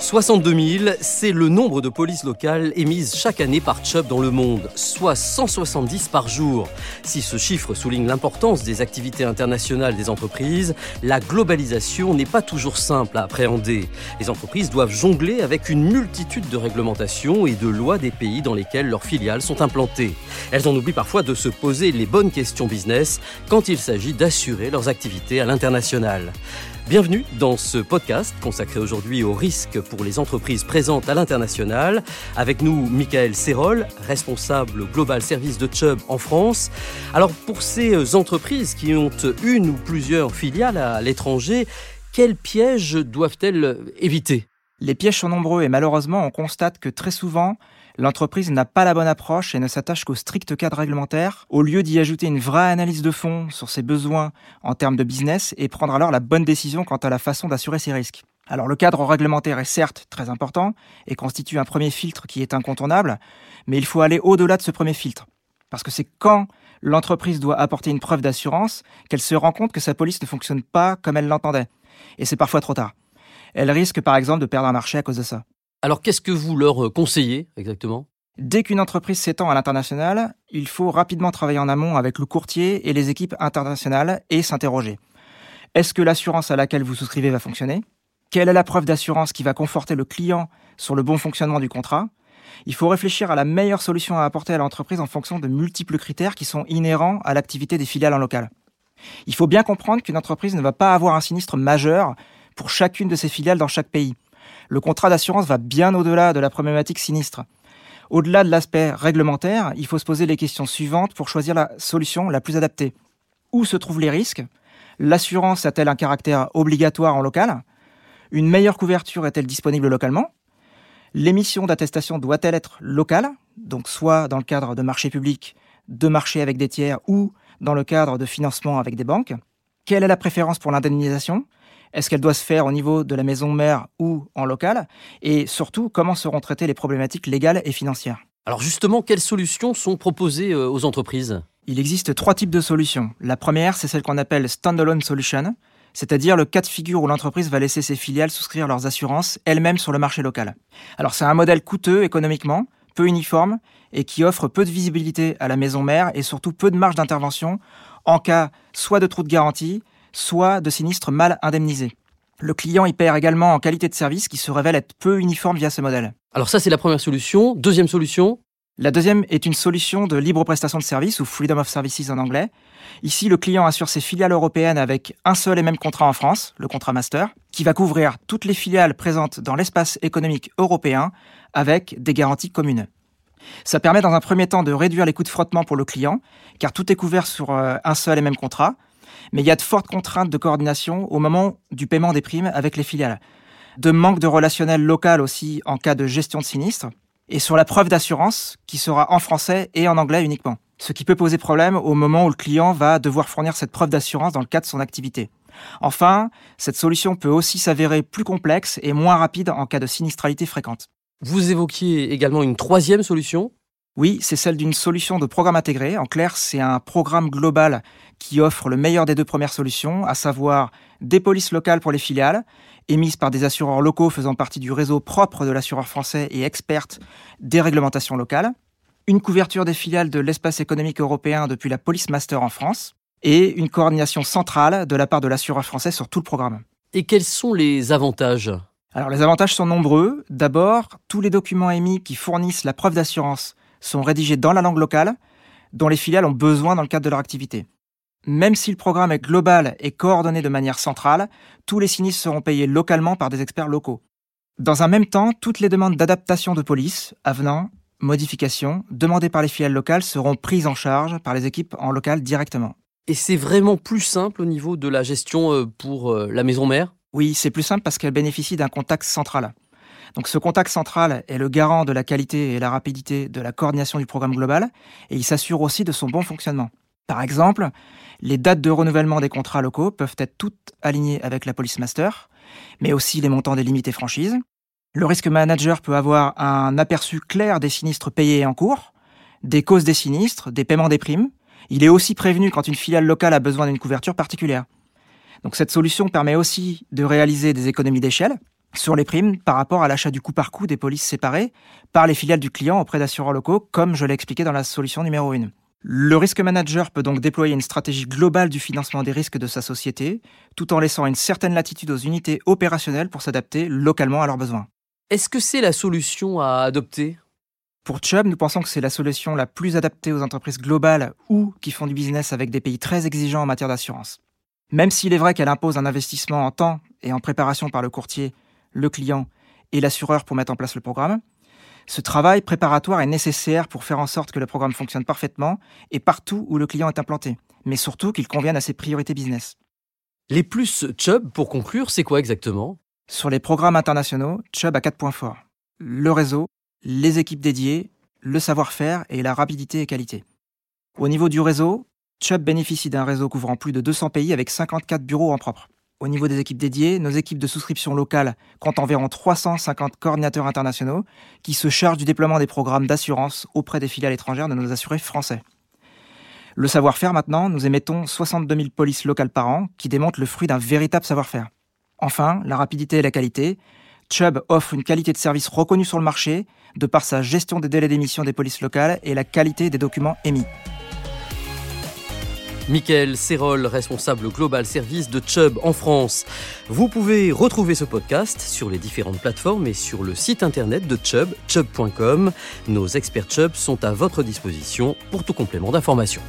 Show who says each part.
Speaker 1: 62 000, c'est le nombre de polices locales émises chaque année par Chubb dans le monde, soit 170 par jour. Si ce chiffre souligne l'importance des activités internationales des entreprises, la globalisation n'est pas toujours simple à appréhender. Les entreprises doivent jongler avec une multitude de réglementations et de lois des pays dans lesquels leurs filiales sont implantées. Elles en oublient parfois de se poser les bonnes questions business quand il s'agit d'assurer leurs activités à l'international. Bienvenue dans ce podcast consacré aujourd'hui aux risques pour les entreprises présentes à l'international. Avec nous, Michael Serrol, responsable global service de Chubb en France. Alors, pour ces entreprises qui ont une ou plusieurs filiales à l'étranger, quels pièges doivent-elles éviter?
Speaker 2: Les pièges sont nombreux et malheureusement, on constate que très souvent, l'entreprise n'a pas la bonne approche et ne s'attache qu'au strict cadre réglementaire, au lieu d'y ajouter une vraie analyse de fond sur ses besoins en termes de business et prendre alors la bonne décision quant à la façon d'assurer ses risques. Alors le cadre réglementaire est certes très important et constitue un premier filtre qui est incontournable, mais il faut aller au-delà de ce premier filtre. Parce que c'est quand l'entreprise doit apporter une preuve d'assurance qu'elle se rend compte que sa police ne fonctionne pas comme elle l'entendait. Et c'est parfois trop tard. Elle risque par exemple de perdre un marché à cause de ça.
Speaker 1: Alors qu'est-ce que vous leur euh, conseillez exactement?
Speaker 2: Dès qu'une entreprise s'étend à l'international, il faut rapidement travailler en amont avec le courtier et les équipes internationales et s'interroger. Est-ce que l'assurance à laquelle vous souscrivez va fonctionner? Quelle est la preuve d'assurance qui va conforter le client sur le bon fonctionnement du contrat? Il faut réfléchir à la meilleure solution à apporter à l'entreprise en fonction de multiples critères qui sont inhérents à l'activité des filiales en local. Il faut bien comprendre qu'une entreprise ne va pas avoir un sinistre majeur pour chacune de ses filiales dans chaque pays le contrat d'assurance va bien au-delà de la problématique sinistre. Au-delà de l'aspect réglementaire, il faut se poser les questions suivantes pour choisir la solution la plus adaptée. Où se trouvent les risques? L'assurance a-t-elle un caractère obligatoire en local? Une meilleure couverture est-elle disponible localement? L'émission d'attestation doit-elle être locale? Donc soit dans le cadre de marchés publics, de marchés avec des tiers ou dans le cadre de financement avec des banques. Quelle est la préférence pour l'indemnisation? Est-ce qu'elle doit se faire au niveau de la maison mère ou en local Et surtout, comment seront traitées les problématiques légales et financières
Speaker 1: Alors justement, quelles solutions sont proposées euh, aux entreprises
Speaker 2: Il existe trois types de solutions. La première, c'est celle qu'on appelle standalone solution, c'est-à-dire le cas de figure où l'entreprise va laisser ses filiales souscrire leurs assurances elles-mêmes sur le marché local. Alors c'est un modèle coûteux économiquement, peu uniforme et qui offre peu de visibilité à la maison mère et surtout peu de marge d'intervention en cas soit de trou de garantie, soit de sinistres mal indemnisés. Le client y perd également en qualité de service qui se révèle être peu uniforme via ce modèle.
Speaker 1: Alors ça, c'est la première solution. Deuxième solution
Speaker 2: La deuxième est une solution de libre prestation de service ou Freedom of Services en anglais. Ici, le client assure ses filiales européennes avec un seul et même contrat en France, le contrat master, qui va couvrir toutes les filiales présentes dans l'espace économique européen avec des garanties communes. Ça permet dans un premier temps de réduire les coûts de frottement pour le client, car tout est couvert sur euh, un seul et même contrat, mais il y a de fortes contraintes de coordination au moment du paiement des primes avec les filiales. De manque de relationnel local aussi en cas de gestion de sinistre. Et sur la preuve d'assurance, qui sera en français et en anglais uniquement. Ce qui peut poser problème au moment où le client va devoir fournir cette preuve d'assurance dans le cadre de son activité. Enfin, cette solution peut aussi s'avérer plus complexe et moins rapide en cas de sinistralité fréquente.
Speaker 1: Vous évoquiez également une troisième solution
Speaker 2: oui, c'est celle d'une solution de programme intégré. En clair, c'est un programme global qui offre le meilleur des deux premières solutions, à savoir des polices locales pour les filiales, émises par des assureurs locaux faisant partie du réseau propre de l'assureur français et expertes des réglementations locales, une couverture des filiales de l'espace économique européen depuis la Police Master en France, et une coordination centrale de la part de l'assureur français sur tout le programme.
Speaker 1: Et quels sont les avantages?
Speaker 2: Alors les avantages sont nombreux. D'abord, tous les documents émis qui fournissent la preuve d'assurance sont rédigés dans la langue locale dont les filiales ont besoin dans le cadre de leur activité. Même si le programme est global et coordonné de manière centrale, tous les sinistres seront payés localement par des experts locaux. Dans un même temps, toutes les demandes d'adaptation de police, avenants, modifications, demandées par les filiales locales seront prises en charge par les équipes en local directement.
Speaker 1: Et c'est vraiment plus simple au niveau de la gestion euh, pour euh, la maison mère?
Speaker 2: Oui, c'est plus simple parce qu'elle bénéficie d'un contact central. Donc ce contact central est le garant de la qualité et la rapidité de la coordination du programme global et il s'assure aussi de son bon fonctionnement. Par exemple, les dates de renouvellement des contrats locaux peuvent être toutes alignées avec la Police Master, mais aussi les montants des limites et franchises. Le risque manager peut avoir un aperçu clair des sinistres payés et en cours, des causes des sinistres, des paiements des primes. Il est aussi prévenu quand une filiale locale a besoin d'une couverture particulière. Donc cette solution permet aussi de réaliser des économies d'échelle, sur les primes par rapport à l'achat du coup par coup des polices séparées par les filiales du client auprès d'assureurs locaux, comme je l'ai expliqué dans la solution numéro 1. Le risque manager peut donc déployer une stratégie globale du financement des risques de sa société, tout en laissant une certaine latitude aux unités opérationnelles pour s'adapter localement à leurs besoins.
Speaker 1: Est-ce que c'est la solution à adopter?
Speaker 2: Pour Chubb, nous pensons que c'est la solution la plus adaptée aux entreprises globales ou qui font du business avec des pays très exigeants en matière d'assurance. Même s'il est vrai qu'elle impose un investissement en temps et en préparation par le courtier, le client et l'assureur pour mettre en place le programme, ce travail préparatoire est nécessaire pour faire en sorte que le programme fonctionne parfaitement et partout où le client est implanté, mais surtout qu'il convienne à ses priorités business.
Speaker 1: Les plus Chubb, pour conclure, c'est quoi exactement?
Speaker 2: Sur les programmes internationaux, Chubb a quatre points forts. Le réseau, les équipes dédiées, le savoir-faire et la rapidité et qualité. Au niveau du réseau, Chubb bénéficie d'un réseau couvrant plus de 200 pays avec 54 bureaux en propre. Au niveau des équipes dédiées, nos équipes de souscription locale comptent environ 350 coordinateurs internationaux qui se chargent du déploiement des programmes d'assurance auprès des filiales étrangères de nos assurés français. Le savoir-faire maintenant, nous émettons 62 000 polices locales par an qui démontrent le fruit d'un véritable savoir-faire. Enfin, la rapidité et la qualité. Chubb offre une qualité de service reconnue sur le marché de par sa gestion des délais d'émission des polices locales et la qualité des documents émis.
Speaker 1: Michael Serrol, responsable global service de Chubb en France. Vous pouvez retrouver ce podcast sur les différentes plateformes et sur le site internet de Chubb, chubb.com. Nos experts Chubb sont à votre disposition pour tout complément d'information.